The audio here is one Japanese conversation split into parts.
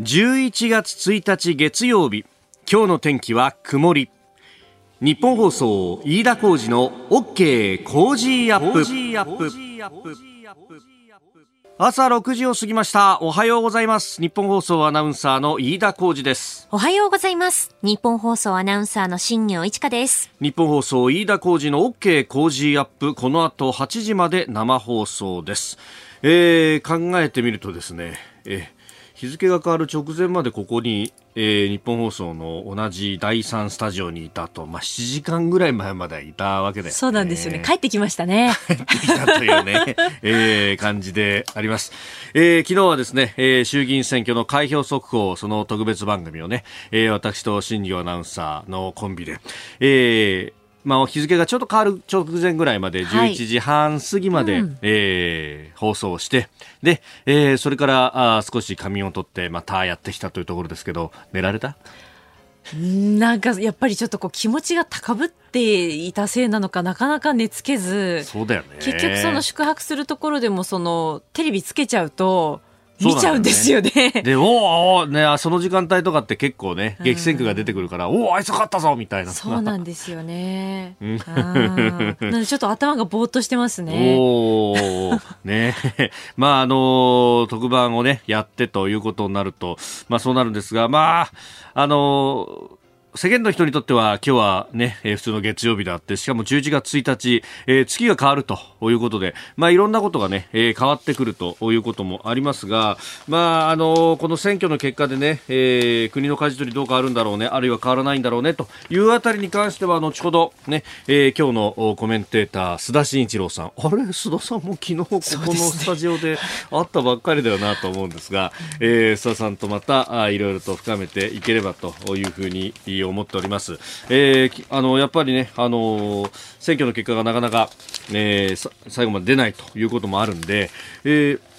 11月1日月曜日今日の天気は曇り。日本放送飯田浩二の OK コージーアップ。朝6時を過ぎました。おはようございます。ニッポン放送アナウンサーの飯田浩司です。おはようございます。ニッポン放送アナウンサーの新行市佳です。日本放送飯田浩二の OK コージーアップ。この後8時まで生放送です、えー、考えてみるとですね、えー日付が変わる直前までここに、えー、日本放送の同じ第3スタジオにいたと、まあ、7時間ぐらい前までいたわけで、ね、そうなんですよね。帰ってきましたね。帰ってきたというね、えー、感じであります。えー、昨日はですね、えー、衆議院選挙の開票速報、その特別番組をね、えー、私と新庄アナウンサーのコンビで、えー、まあ、日付がちょっと変わる直前ぐらいまで、11時半過ぎまで、はいうん、えー、放送して、で、えー、それからあ少し仮眠を取って、またやってきたというところですけど、寝られた？なんかやっぱりちょっとこう気持ちが高ぶっていたせいなのかなかなか寝つけずそうだよね。結局その宿泊するところでもそのテレビつけちゃうと見ちゃうんですよね。で、おおね、その時間帯とかって結構ね、激戦区が出てくるから、おお、あいつ勝ったぞみたいな。そうなんですよね。なのでちょっと頭がぼーっとしてますね。おお、ね。まあ、あの特番をね、やってということになると、まあそうなるんですが、まあ、あの世間の人にとっては今日はね、えー、普通の月曜日であって、しかも11月1日、えー、月が変わるということで、まあいろんなことがね、えー、変わってくるということもありますが、まああのこの選挙の結果でね、えー、国の舵取りどう変わるんだろうね、あるいは変わらないんだろうねというあたりに関しては後ほどね、えー、今日のコメンテーター須田慎一郎さん、あれ？須田さんも昨日ここのスタジオで会ったばっかりだよなと思うんですが、すねえー、須田さんとまたあいろいろと深めていければというふうに思っております。えー、あのやっぱりね、あの選挙の結果がなかなか、えー、最後まで出ないということもあるんで、えー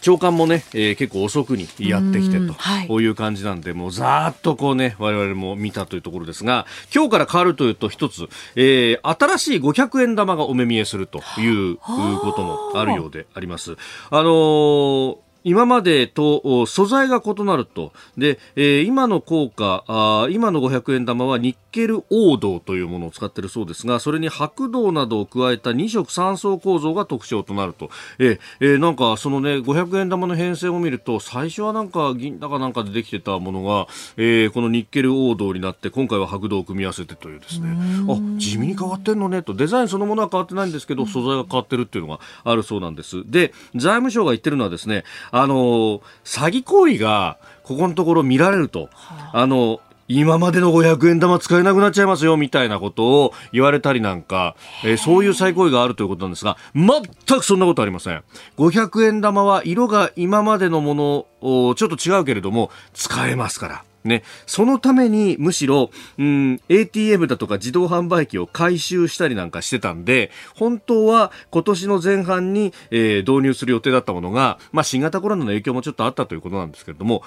長官もね、えー、結構遅くにやってきてと、はい、こういう感じなんで、もうざーっとこうね、我々も見たというところですが、今日から変わるというと一つ、えー、新しい500円玉がお目見えするということもあるようであります。あのー今までと素材が異なると。で、えー、今の効果あ、今の500円玉はニッケル黄銅というものを使っているそうですが、それに白銅などを加えた2色3層構造が特徴となると。えー、えー、なんかそのね、500円玉の変遷を見ると、最初はなんか銀だかなんかでできてたものが、えー、このニッケル黄銅になって、今回は白銅を組み合わせてというですね、あ、地味に変わってんのねと、デザインそのものは変わってないんですけど、素材が変わってるっていうのがあるそうなんです。で、財務省が言ってるのはですね、あの詐欺行為がここのところ見られると、あの今までの500円玉使えなくなっちゃいますよみたいなことを言われたりなんか、えー、そういう再行為があるということなんですが、全くそんなことありません。500円玉は色が今までのものをちょっと違うけれども使えますから。ね、そのためにむしろ、うん、ATM だとか自動販売機を回収したりなんかしてたんで、本当は今年の前半に、えー、導入する予定だったものが、まあ、新型コロナの影響もちょっとあったということなんですけれども、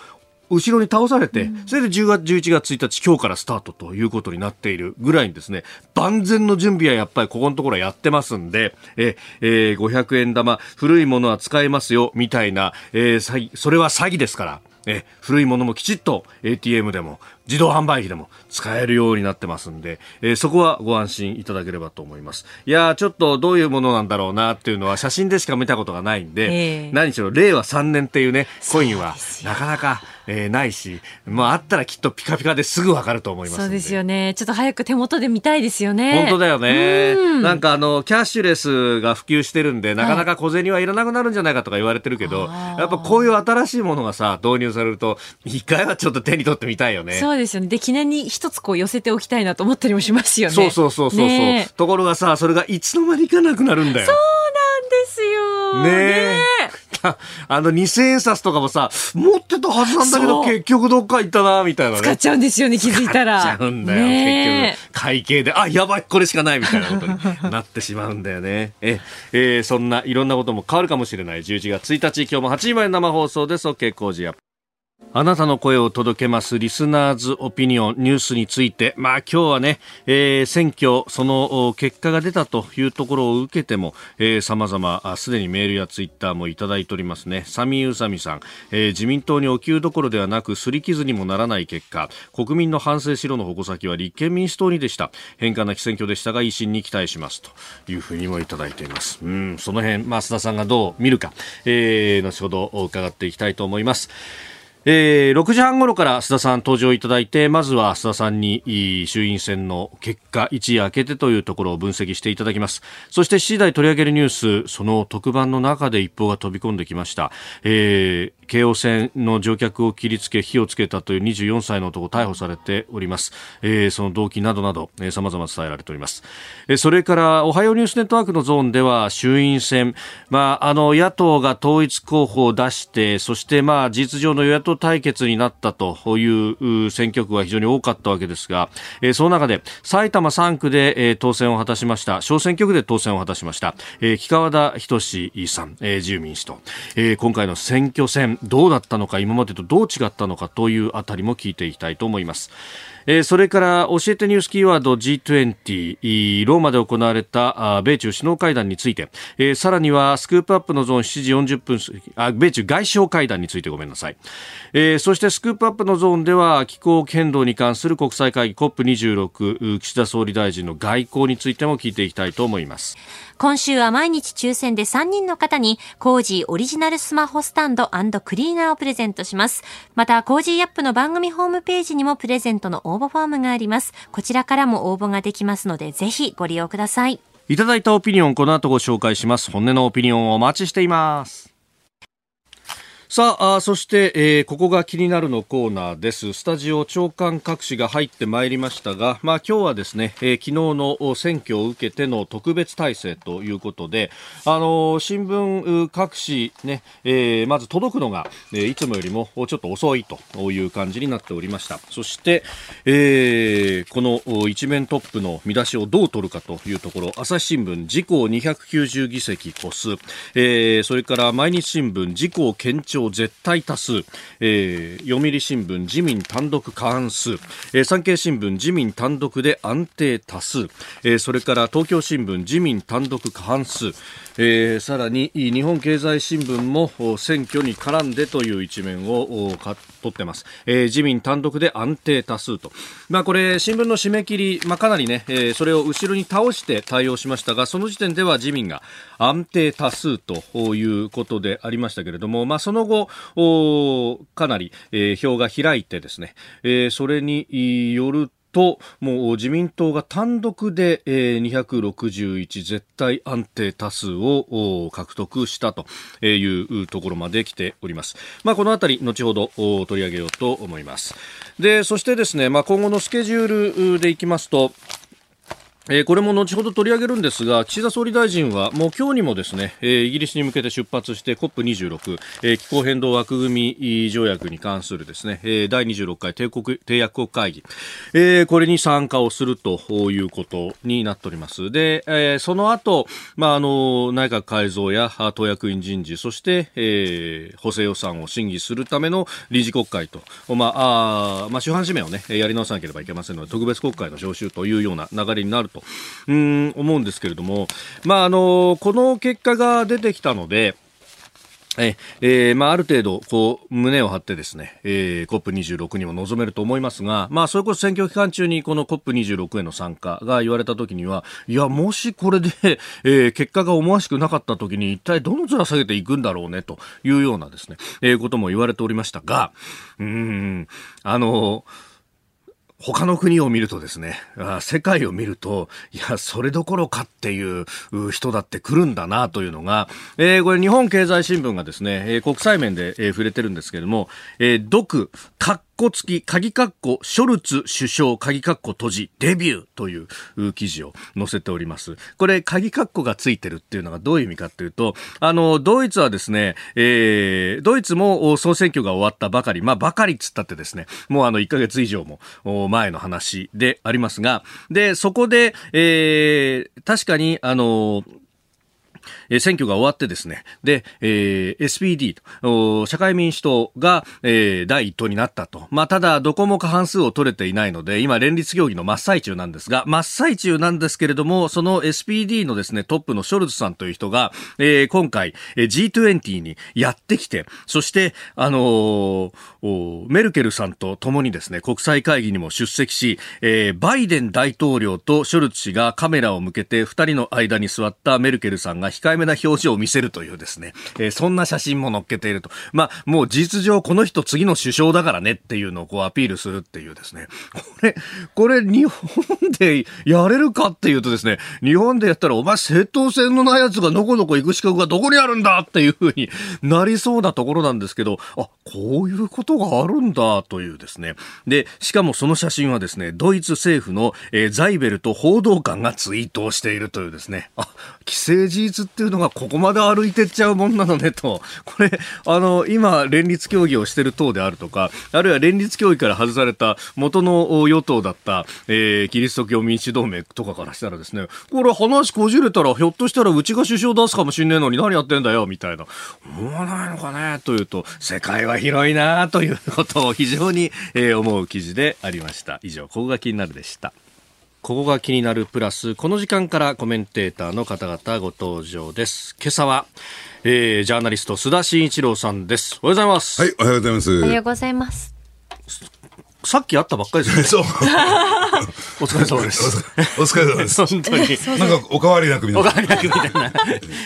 後ろに倒されて、それで10月、11月1日、今日からスタートということになっているぐらいにですね、万全の準備はやっぱりここのところはやってますんで、え、えー、500円玉、古いものは使えますよ、みたいな、えー、詐欺、それは詐欺ですから、え古いものもきちっと ATM でも自動販売機でも使えるようになってますんで、えー、そこはご安心いただければと思います。いやちょっとどういうものなんだろうなっていうのは写真でしか見たことがないんで、えー、何しろ令和3年っていうね、コインはなかなか、えー、ないし、まああったらきっとピカピカですぐわかると思いますそうですよね。ちょっと早く手元で見たいですよね。本当だよね。なんかあの、キャッシュレスが普及してるんで、なかなか小銭はいらなくなるんじゃないかとか言われてるけど、はい、やっぱこういう新しいものがさ、導入されると、一回はちょっと手に取ってみたいよね。そうですよね。で、記念に一つこう寄せておきたいなと思ったりもしますよね。そうそうそうそうそう、ね、ところがさ、それがいつの間にかなくなるんだよ。そうなんですよ。ねねあの2000円札とかもさ、持ってたはずなんだけど、結局どっか行ったな、みたいなね。使っちゃうんですよね、気づいたら。使っちゃうんだよ、ね、結局。会計で、あ、やばい、これしかない、みたいなことに なってしまうんだよね。え、えー、そんないろんなことも変わるかもしれない11月1日、今日も8時まで生放送です。OK 工事アップ。あなたの声を届けますリスナーズオピニオンニュースについて、まあ今日はね、えー、選挙、その結果が出たというところを受けても、えー、様々、すでにメールやツイッターもいただいておりますね。サミーウサミさん、えー、自民党にお給どころではなく、すり傷にもならない結果、国民の反省しろの矛先は立憲民主党にでした。変化なき選挙でしたが、維新に期待しますというふうにもいただいています。うん、その辺、まあ須田さんがどう見るか、えー、後ほど伺っていきたいと思います。えー、6時半頃から須田さん登場いただいてまずは須田さんに衆院選の結果一夜明けてというところを分析していただきます。そして7時台取り上げるニュースその特番の中で一報が飛び込んできました、えー、京王線の乗客を切りつけ火をつけたという24歳の男逮捕されております、えー、その動機などなど、えー、様々伝えられております、えー、それからおはようニュースネットワークのゾーンでは衆院選、まあ、あの野党が統一候補を出してそしてまあ事実上の与野党対決になったという選挙区が非常に多かったわけですが、えー、その中で埼玉3区で、えー、当選を果たしました。小選挙区で当選を果たしました、えー、木川田仁さん、えー、自由民主党、えー、今回の選挙戦。どうだったのか今までとどう違ったのかというあたりも聞いていきたいと思います。えー、それから教えてニュースキーワード G20 ローマで行われた米中首脳会談について、えー、さらにはスクープアップのゾーン7時40分あ米中外相会談についてごめんなさい、えー、そしてスクープアップのゾーンでは気候変動に関する国際会議 COP26 岸田総理大臣の外交についても聞いていきたいと思います。今週は毎日抽選で3人の方に Cozy オリジナルスマホスタンドクリーナーをプレゼントしますまた Cozy up の番組ホームページにもプレゼントの応募フォームがあります。こちらからも応募ができますので、ぜひご利用ください。いただいたオピニオン、この後ご紹介します。本音のオピニオンをお待ちしています。さあそして、えー、ここが気になるのコーナーです。スタジオ朝刊各紙が入ってまいりましたが、まあ、今日はですね、えー、昨日の選挙を受けての特別体制ということで、あのー、新聞各紙ね、えー、まず届くのが、え、いつもよりもちょっと遅いという感じになっておりました。そして、え、この一面トップの見出しをどう取るかというところ朝日新聞自公290議席越す、え、それから毎日新聞自公堅調絶対多数、えー、読売新聞自民単独過半数、えー、産経新聞自民単独で安定多数、えー、それから東京新聞自民単独過半数、えー、さらに日本経済新聞も選挙に絡んでという一面を取ってます、えー、自民単独で安定多数と、まあ、これ新聞の締め切り、まあ、かなりね、えー、それを後ろに倒して対応しましたがその時点では自民が安定多数ということでありましたけれども、まあ、その後かなり、えー、票が開いてですね、えー、それによるともう自民党が単独で、えー、261絶対安定多数を獲得したというところまで来ております。まあ、このあたり後ほど取り上げようと思います。でそしてですね、まあ、今後のスケジュールでいきますとえ、これも後ほど取り上げるんですが岸田総理大臣はもう今日にもですね、え、イギリスに向けて出発して COP26、え、気候変動枠組み条約に関するですね、えー、第26回締国締約国会議、え、これに参加をするということになっております。で、え、その後、まああの内閣改造や党役員人事そして、え、補正予算を審議するための理事国会と、まああまあ、主犯指名をねやり直さなければいけませんので特別国会の招集というような流れになるとと。うん思うんですけれども、まあ、あのこの結果が出てきたので、ええー、まあ、ある程度、こう、胸を張ってですね、えー、COP26 にも臨めると思いますが、まあ、それこそ選挙期間中にこの COP26 への参加が言われたときには、いや、もしこれで、えー、結果が思わしくなかったときに、一体どの面下げていくんだろうね、というようなですね、えー、ことも言われておりましたが、うん、あのー他の国を見るとですね、世界を見ると、いや、それどころかっていう人だって来るんだなというのが、えー、これ日本経済新聞がですね、え、国際面で、え、触れてるんですけれども、えー、独、括付き、鍵括弧、ショルツ首相、鍵括弧閉じ、デビューという記事を載せております。これ、鍵括弧がついてるっていうのがどういう意味かっていうと、あの、ドイツはですね、えー、ドイツも総選挙が終わったばかり、まあ、ばかりっつったってですね、もうあの、1ヶ月以上も前の話でありますが、で、そこで、えー、確かに、あの、え選挙が終わってですね、で、えー SPD と、社会民主党が、えー第一党になったと。まあ、ただ、どこも過半数を取れていないので、今、連立協議の真っ最中なんですが、真っ最中なんですけれども、その SPD のですね、トップのショルツさんという人が、えー今回、G20 にやってきて、そして、あのーメルケルさんと共にですね、国際会議にも出席し、えーバイデン大統領とショルツ氏がカメラを向けて二人の間に座ったメルケルさんが控えめな表情を見せるというですね、えーそんな写真も載っけていると。まあ、もう事実上この人次の首相だからねっていうのをこうアピールするっていうですね。これ、これ日本でやれるかっていうとですね、日本でやったらお前正当性のないやつがのこのこ行く資格がどこにあるんだっていうふうになりそうなところなんですけど、あ、こういうことがあるんだというですね。で、しかもその写真はですね、ドイツ政府の、えーザイベルト報道官がツイートをしているというですね、あ、既成事実っていうのがここまで歩いてっちゃうもんなのねと、これ、あの、今、連立協議をしてる党であるとか、あるいは連立協議から外された元の与党だった、えーキリスト教民主同盟とかからしたらですね、これ話こじれたら、ひょっとしたらうちが首相出すかもしんねえのに何やってんだよ、みたいな。思わないのかねというと、世界は広いなということを非常に、えー思う記事でありました。以上、ここが気になるでした。ここが気になるプラス、この時間からコメンテーターの方々ご登場です。今朝は、えージャーナリスト須田慎一郎さんです。おはようございます。はい、おはようございます。おはようございます。さっき会ったばっかりですね。そう。お疲れ様です。お疲れ様です。本当に。なんかお変わりなく皆おさん。かわりなくみたいな。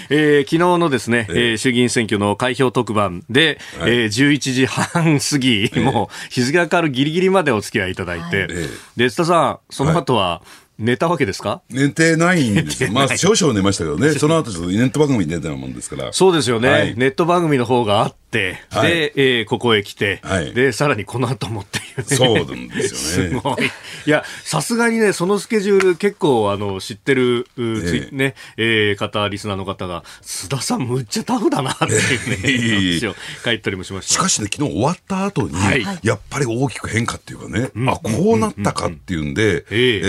えー昨日のですね、えー衆議院選挙の開票特番で、はいえー11時半過ぎ、もう日付が変わるギリギリまでお付き合いいただいて、えで、津田さん、その後は寝たわけですか、寝てないんですよ。まあ、少々寝ましたけどね。その後ちょっとネット番組に出てたもんですから。そうですよね、はいネット番組の方があって、はい。で、えーここへ来て、はい。で、さらにこの後もっていうね。そうなんですよね。すごい。いや、さすがにね、そのスケジュール結構、あの、知ってる、ええ。ね、えー方、リスナーの方が、須田さんむっちゃタフだなっていうね、いえいえいえ。話を書いたりもしました。しかしね、昨日終わった後に、はい。やっぱり大きく変化っていうかね、あ、こうなったかっていうんで、ええ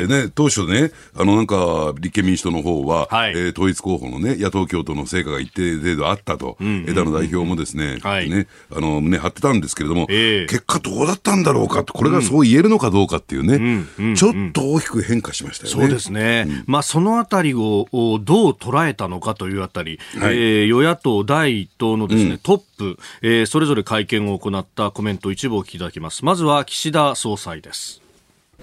えーね、当初ね、あの、なんか、立憲民主党の方は、はい。えー統一候補のね、野党共闘の成果が一定程度あったと、枝野代表もですね、はい。ね、あの、胸張ってたんですけれども、ええ。結果どうだったんだろうかと、これがそう言えるのかどうかっていうね、んうんちょっと大きく変化しましたよね。そうですね、まあ、そのあたりをおどう捉えたのかというあたり、はい。えー与野党第一党のですね、トップ、えーそれぞれ会見を行ったコメント一部お聞きいただきます。まずは岸田総裁です。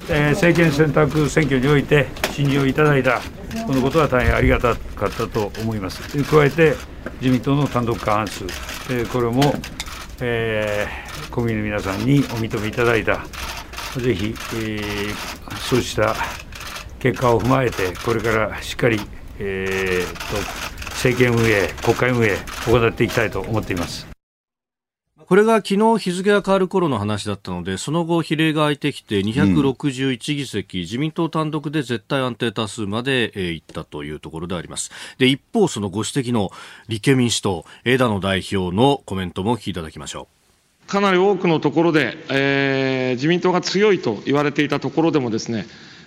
えー政権選択選挙において信任をいただいた、このことは大変ありがたかったと思います。加えて、自民党の単独過半数、えーこれも、えー国民の皆さんにお認めいただいた、ぜひ、えーそうした結果を踏まえて、これからしっかり、えーと政権運営、国会運営、行っていきたいと思っています。これが昨日日付が変わる頃の話だったので、その後比例が空いてきて261議席、自民党単独で絶対安定多数まで、えー行ったというところであります。で、一方そのご指摘の立憲民主党、枝野代表のコメントもお聞きいただきましょかなり多くのところで、えー自民党が強いと言われていたところでもですね、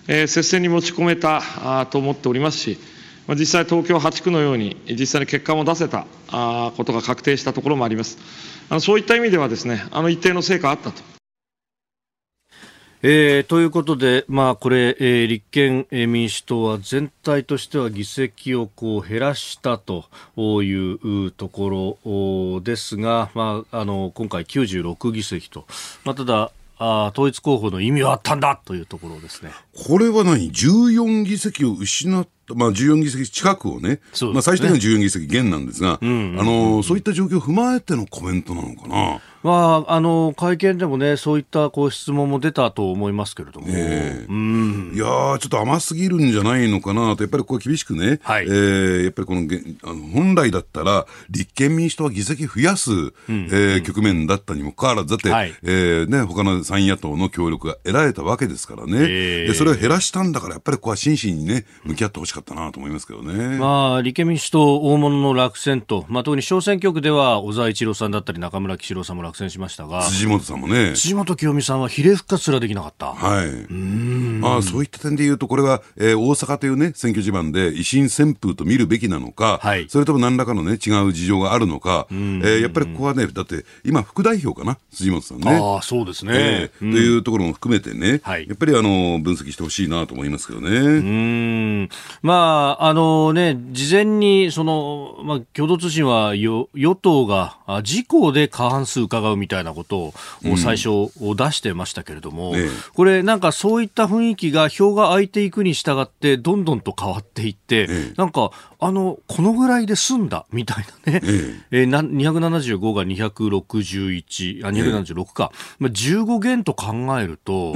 えー接戦に持ち込めたあーと思っておりますし、まあ実際、東京8区のように、実際に結果も出せたあーことが確定したところもあります。あのそういった意味ではですね、あの一定の成果あったと。えーということで、まあ、これ、えー立憲えー民主党は全体としては議席をこう減らしたというところですが、まあ、あの今回96議席と、まあ、ただあー統一候補の意味はあったんだというところですね。これは何 ?14 議席を失った、まあ14議席近くをね、ねまあ最終的には14議席減なんですが、あの、そういった状況を踏まえてのコメントなのかな？まあ、あの会見でもね、そういったこう質問も出たと思いますけれども、ええ。うん。いやー、ちょっと甘すぎるんじゃないのかなと、やっぱりこう厳しくね、はい。えーやっぱりこのげあの本来だったら、立憲民主党は議席増やす、えー局面だったにもかかわらず、だって、はい。えーね、他の三野党の協力が得られたわけですからね、ええ。でそれを減らしたんだから、やっぱりここは真摯にね、向き合ってほしかったなと思いますけどね。まあ、立憲民主党大物の落選と、まあ、特に小選挙区では小沢一郎さんだったり中村喜四郎さんも落選しましたが、辻元さんもね、辻元清美さんは比例復活すらできなかった。はい。ああそういった点で言うと、これは、えー、大阪というね、選挙地盤で維新旋風と見るべきなのか、はい、それとも何らかのね、違う事情があるのか、えー、やっぱりここはね、だって今、副代表かな、辻元さんね。ああ、そうですね、えー、というところも含めてね、はい、やっぱりあの分析してほしいなと思いますけどね。うん。まあ、あのね、事前に、その、まあ、共同通信は与与党が自公で過半数伺うみたいなことを最初出してましたけれども、うんええ、これなんかそういった雰囲気が票が空いていくに従ってどんどんと変わっていって、え、なんかあの、このぐらいで済んだみたいなね、ええ。ー、275が261、あ、276か、まあ、15減と考えると、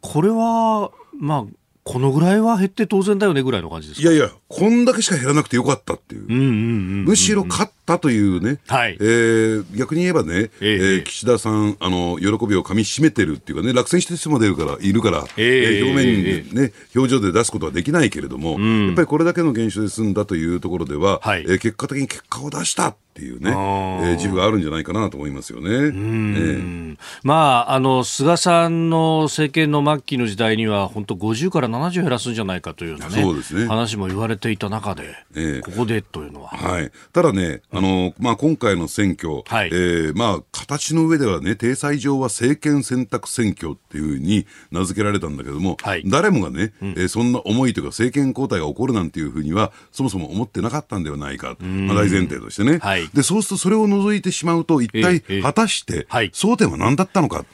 これは、まあ、このぐらいは減って当然だよねぐらいの感じですいやいや、こんだけしか減らなくてよかったっていう。むしろ勝ったというね、はい、えー、逆に言えばね、えー、えー、岸田さん、あの、喜びをかみしめてるっていうかね、落選してる人も出るから、いるから、えー、えー、表面にね、表情で出すことはできないけれども、うん、やっぱりこれだけの現象で済んだというところでは、はい、えー、結果的に結果を出した。っていうね、えー、自負があるんじゃないかなと思いますよね。えー、まあ、あの、菅さんの政権の末期の時代には、本当50から70減らすんじゃないかというね、そうね。話も言われていた中で、えー、ここでというのは。はい。ただね、あの、まあ、今回の選挙、はい、えー、まあ、形の上ではね、体裁上は政権選択選挙っていうふうに名付けられたんだけども、はい、誰もがね、うん、えー、そんな思いというか政権交代が起こるなんていうふうには、そもそも思ってなかったんではないか、まあ、大前提としてね。はい、で、そうするとそれを除いてしまうと、一体果たして、争点は何だったのか。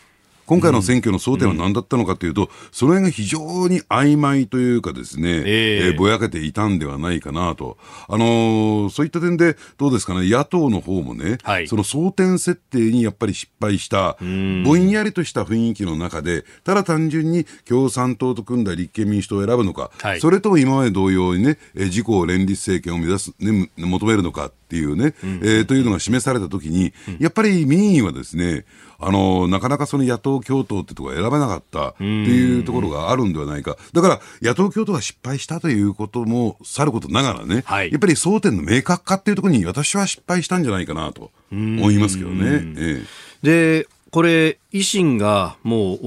今回の選挙の争点は何だったのかというと、うん、その辺が非常に曖昧というかですね、えー、えー、ぼやけていたんではないかなと。あのー、そういった点で、どうですかね、野党の方もね、はい、その争点設定にやっぱり失敗した、ぼんやりとした雰囲気の中で、ただ単純に共産党と組んだ立憲民主党を選ぶのか、はい、それとも今まで同様にね、自公連立政権を目指す、ね、求めるのかっていうね、うん、えー、というのが示されたときに、やっぱり民意はですね、あのなかなかその野党共闘ってところ選べなかったっていうところがあるんではないか、だから野党共闘が失敗したということもさることながらね、はい、やっぱり争点の明確化っていうところに私は失敗したんじゃないかなと思いますけどね。ええ、でこれ、維新がもう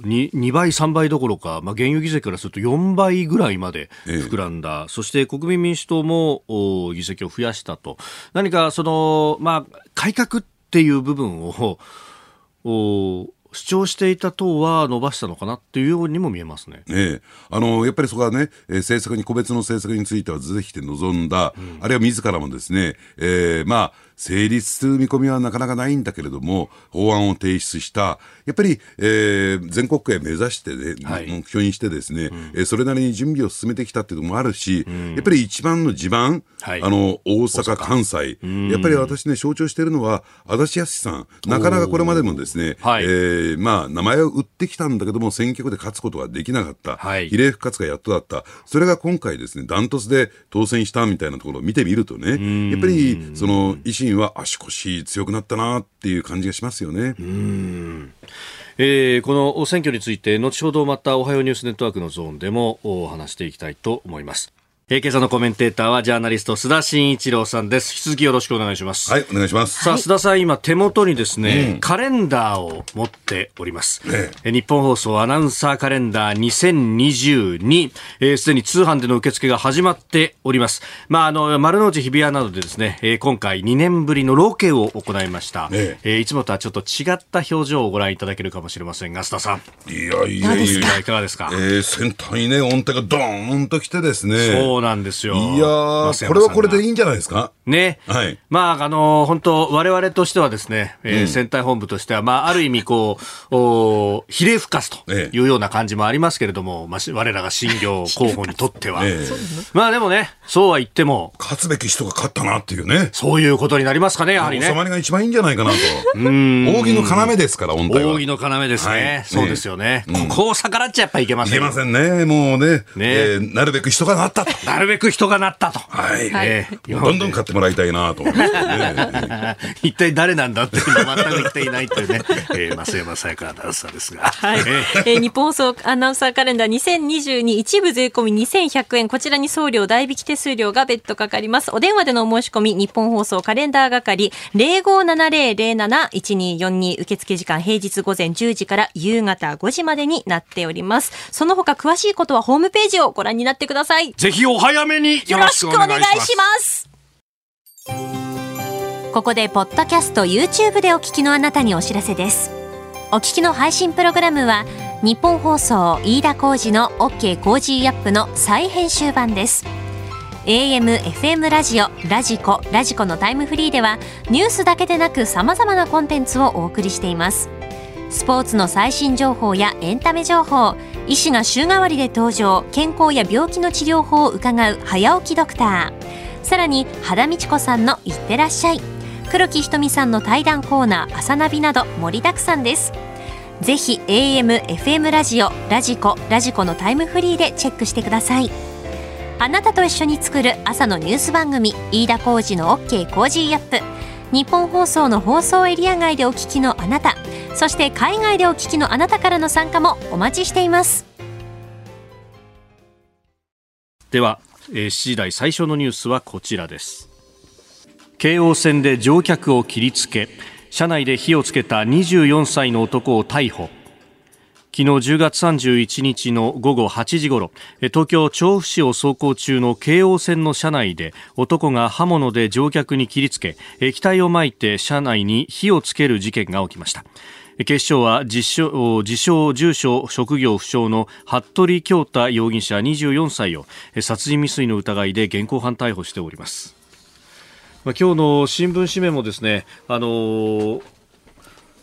2, 2倍、3倍どころか、まあ、現有議席からすると4倍ぐらいまで膨らんだ、ええ、そして国民民主党も議席を増やしたと、何かその、まあ、改革っていう部分を 主張していた党は伸ばしたのかなっていうようにも見えますね。ええ、あのやっぱりそこはね、えー、政策に個別の政策についてはぜひて臨んだ、うん、あるいは自らもですね、えー、まあ成立する見込みはなかなかないんだけれども、法案を提出した、やっぱり、えー、全国会目指してね、はい、目標にしてですね、うん、えー、それなりに準備を進めてきたっていうのもあるし、うん、やっぱり一番の地盤、はい、あの、大阪、関西、やっぱり私ね、象徴しているのは、足立康さん、なかなかこれまでもですね、はい、えー、まあ、名前を売ってきたんだけども、選挙区で勝つことができなかった、はい、比例復活がやっとだった、それが今回ですね、ダントツで当選したみたいなところを見てみるとね、やっぱり、その、維新は足腰強くなったなっていう感じがしますよね。うんえー、この選挙について後ほどまたおはようニュースネットワークのゾーンでも話していきたいと思います。えー、今朝のコメンテーターはジャーナリスト須田慎一郎さんです。引き続きよろしくお願いします。はい、お願いします。さあ、須田さん、今手元にですね、うん、カレンダーを持っております。ね、え日本放送アナウンサーカレンダー2022、えー、すでに通販での受付が始まっております。まあ、あの、丸の内日比谷などでですね、えー、今回2年ぶりのロケを行いました。ね、えー、いつもとはちょっと違った表情をご覧いただけるかもしれませんが、須田さん。いやいやいや、いか？がですか？えー、先端にね、音程がドーンと来てですね。そうなんですよ。いやー、これはこれでいいんじゃないですか？ね。はい。まあ、あのー、本当我々としてはですね、えー、うん、選対本部としては、まあ、ある意味、こう、お比例復活というような感じもありますけれども、まあ、我らが新業 候補にとっては。えー、まあ、でもね、そうは言っても。勝つべき人が勝ったなっていうね。そういうことになりますかね、やはりね。収まりが一番いいんじゃないかなと。うん。扇の要ですから、本当は。扇の要ですね。はい、そうですよね。うん、ここを逆らっちゃやっぱいけません。いけませんね。もうね。ねえー、なるべく人がなったとなるべく人がなったと。はい。えー、どんどん買ってもらいたいなと思って、ね、一体誰なんだっていうの全く言っていないというね、えー、増山さやかアナウンサーですが。はい。えー、日本放送アナウンサーカレンダー2022一部税込み2100円。こちらに送料代引き手数料が別途かかります。お電話でのお申し込み、日本放送カレンダー係0570071242受付時間平日午前10時から夕方5時までになっております。その他詳しいことはホームページをご覧になってください。ぜひお早めによろしくお願いします。ここで、ポッドキャスト YouTube でお聞きのあなたにお知らせです。お聞きの配信プログラムは、日本放送飯田浩二の OK コージーアップの再編集版です。AM、FM ラジオ、ラジコ、ラジコのタイムフリーでは、ニュースだけでなく様々なコンテンツをお送りしています。スポーツの最新情報やエンタメ情報、医師が週替わりで登場、健康や病気の治療法を伺う早起きドクター。さらに、羽田美智子さんのいってらっしゃい。黒木ひとみさんの対談コーナー、朝ナビなど盛りだくさんです。ぜひ AM、FM ラジオ、ラジコ、ラジコのタイムフリーでチェックしてください。あなたと一緒に作る朝のニュース番組、飯田浩二の OK コージーアップ。日本放送の放送エリア外でお聞きのあなた、そして海外でお聞きのあなたからの参加もお待ちしています。では、えー、7時台最初のニュースはこちらです。京王線で乗客を切りつけ車内で火をつけた24歳の男を逮捕。昨日10月31日の午後8時ごろ東京調布市を走行中の京王線の車内で男が刃物で乗客に切りつけ液体をまいて車内に火をつける事件が起きました。警視庁は自称自称住所職業不詳の服部京太容疑者24歳を殺人未遂の疑いで現行犯逮捕しております。まあ、今日の新聞紙面もですね、あのー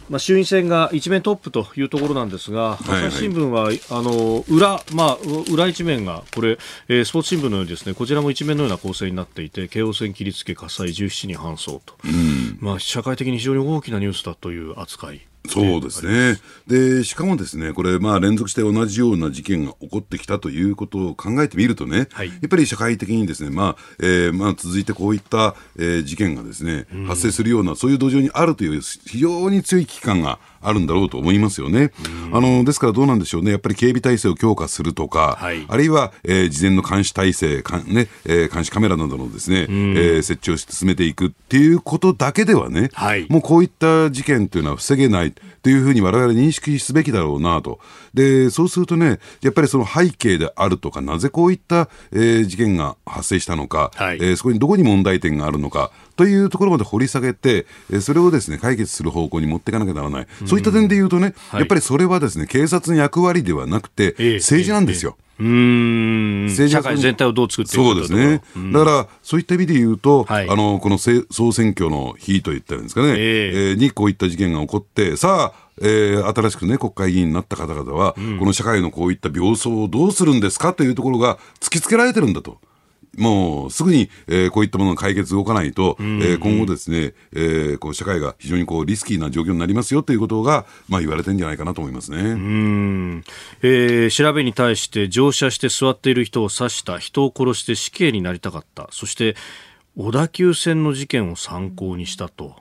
まあ、衆院選が一面トップというところなんですが、朝日新聞は、あの裏、まあ、裏一面がこれ、えー、スポーツ新聞のようにですねこちらも一面のような構成になっていて京王線切りつけ火災17人搬送と、うん、まあ、社会的に非常に大きなニュースだという扱いそうですね。で、しかもですね、これ、まあ、連続して同じような事件が起こってきたということを考えてみるとね、はい、やっぱり社会的にですね、まあ、えー、まあ、続いてこういった、えー、事件がですね、発生するような、そういう土壌にあるという非常に強い危機感があるんだろうと思いますよね。あの、ですからどうなんでしょうね。やっぱり警備体制を強化するとか、はい、あるいは、えー、事前の監視体制、かね、えー、監視カメラなどのですね、えー、設置を進めていくっていうことだけではね、はい、もうこういった事件というのは防げないというふうに我々認識すべきだろうなと。で、そうするとね、やっぱりその背景であるとか、なぜこういった、えー、事件が発生したのか、はい、えー、そこにどこに問題点があるのか、というところまで掘り下げて、それをですね解決する方向に持っていかなきゃならない、そういった点で言うとね、やっぱりそれはですね警察の役割ではなくて、政治なんですよ。うん。社会全体をどう作っていくそうですね、だからそういった意味で言うと、はい、あのこの総選挙の日といったんですかね、えー、えー、にこういった事件が起こって、さあ、えー、新しくね、国会議員になった方々は、うん、この社会のこういった病巣をどうするんですかというところが突きつけられてるんだと。もうすぐに、えー、こういったものの解決動かないと、うんうん、えー、今後ですね、えー、こう社会が非常にこうリスキーな状況になりますよということが、まあ、言われてるんじゃないかなと思いますね。うん、えー、調べに対して乗車して座っている人を刺した人を殺して死刑になりたかった。そして小田急線の事件を参考にしたと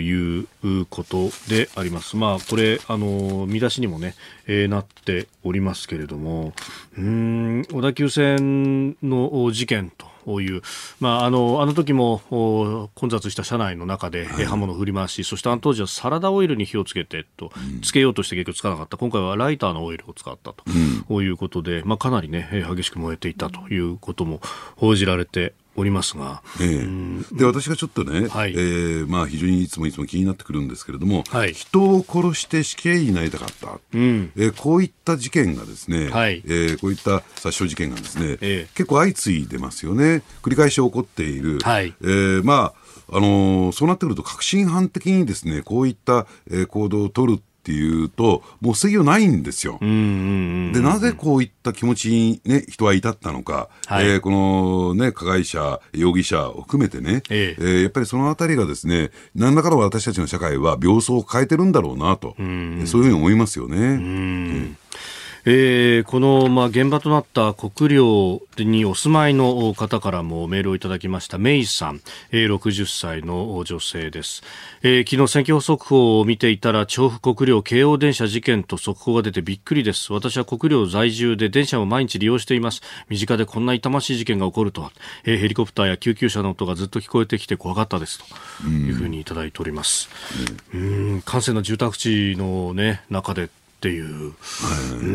いうことであります。まあ、これ、あの、見出しにもね、えー、なっておりますけれども、うん、小田急線の事件という、まあ、あのあの時も混雑した車内の中で刃物を振り回し、そしてあの当時はサラダオイルに火をつけてと、つけようとして結局つかなかった、今回はライターのオイルを使ったということで、まあ、かなり、ね、激しく燃えていたということも報じられておりますが、えー、で私がちょっとね、はい、えー、まあ、非常にいつもいつも気になってくるんですけれども、はい、人を殺して死刑になりたかった、うん、えー、こういった事件がですね、はい、えー、こういった殺傷事件がですね、えー、結構相次いでますよね、繰り返し起こっている。はい。えーまああのー、そうなってくると、確信犯的にですねこういった、えー、行動を取るっていうと、もう防ぎようないんですよ。で、なぜこういった気持ちに、ね、人は至ったのか、はい、えー、この、ね、加害者、容疑者を含めてね、ええ。ー、やっぱりそのあたりがですね、何らかの私たちの社会は病巣を変えてるんだろうなと、うそういうふうに思いますよね。えー、この、まあ、現場となった国領にお住まいの方からもメールをいただきました。メイさん、えー、60歳の女性です、えー、昨日選挙速報を見ていたら調布国領京王電車事件と速報が出てびっくりです。私は国領在住で電車を毎日利用しています。身近でこんな痛ましい事件が起こるとは、えー、ヘリコプターや救急車の音がずっと聞こえてきて怖かったですと。いうふうにいただいております。うん。閑静な住宅地のね中でっていう、はい、う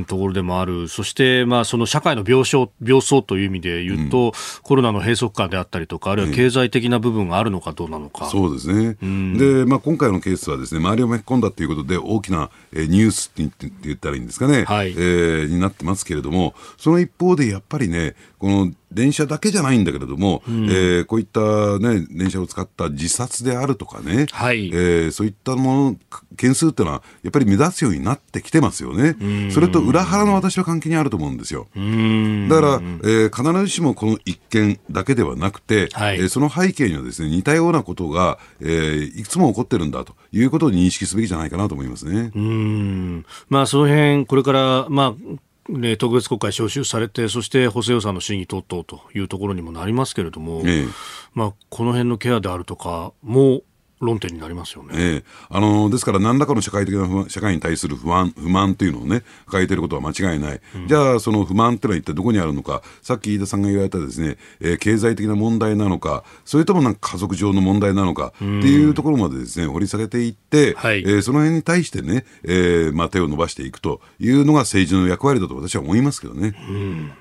んところでもある、そして、まあ、その社会の病床病巣という意味で言うと、うん、コロナの閉塞感であったりとか、あるいは経済的な部分があるのかどうなのか。そうですね、でまあ、今回のケースはです、ね、周りを巻き込んだということで、大きな、えー、ニュースって言ったらいいんですかね、はい、えー、になってますけれども、その一方でやっぱりね、この電車だけじゃないんだけれども、うん、えー、こういった、ね、電車を使った自殺であるとかね、はい、えー、そういったもの、件数っていうのは、やっぱり目立つようになってきてますよね。それと裏腹の私は関係にあると思うんですよ。だから、えー、必ずしもこの一件だけではなくて、はい、えー、その背景にはですね、似たようなことが、えー、いくつも起こってるんだということを認識すべきじゃないかなと思いますね。うん。まあ、その辺、これから、まあ、ね、特別国会召集されて、そして補正予算の審議等々というところにもなりますけれども、ええ、まあ、この辺のケアであるとかも論点になりますよね、ええ、あのですから何らかの社会的な不社会に対する不安不満というのをね抱えていることは間違いない、うん、じゃあその不満っていうのは一体どこにあるのか。さっき飯田さんが言われたですね、えー、経済的な問題なのかそれともなんか家族上の問題なのかっていうところまでですね掘り下げていって、はい、えー、その辺に対してね、えーまあ、手を伸ばしていくというのが政治の役割だと私は思いますけどね、うん。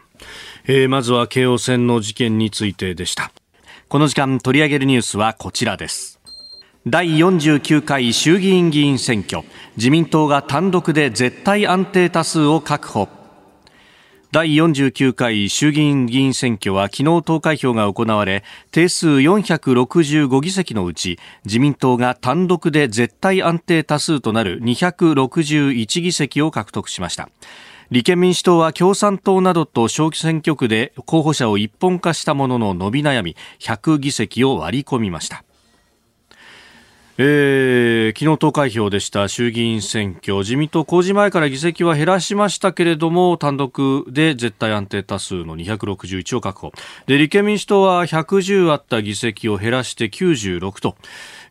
えー、まずは京王線の事件についてでした。この時間取り上げるニュースはこちらです第49回衆議院議員選挙自民党が単独で絶対安定多数を確保。第49回衆議院議員選挙は昨日投開票が行われ定数465議席のうち自民党が単独で絶対安定多数となる261議席を獲得しました。立憲民主党は共産党などと小選挙区で候補者を一本化したものの伸び悩み100議席を割り込みました。えー、昨日投開票でした衆議院選挙。自民党公示前から議席は減らしましたけれども単独で絶対安定多数の261を確保。で立憲民主党は110あった議席を減らして96と。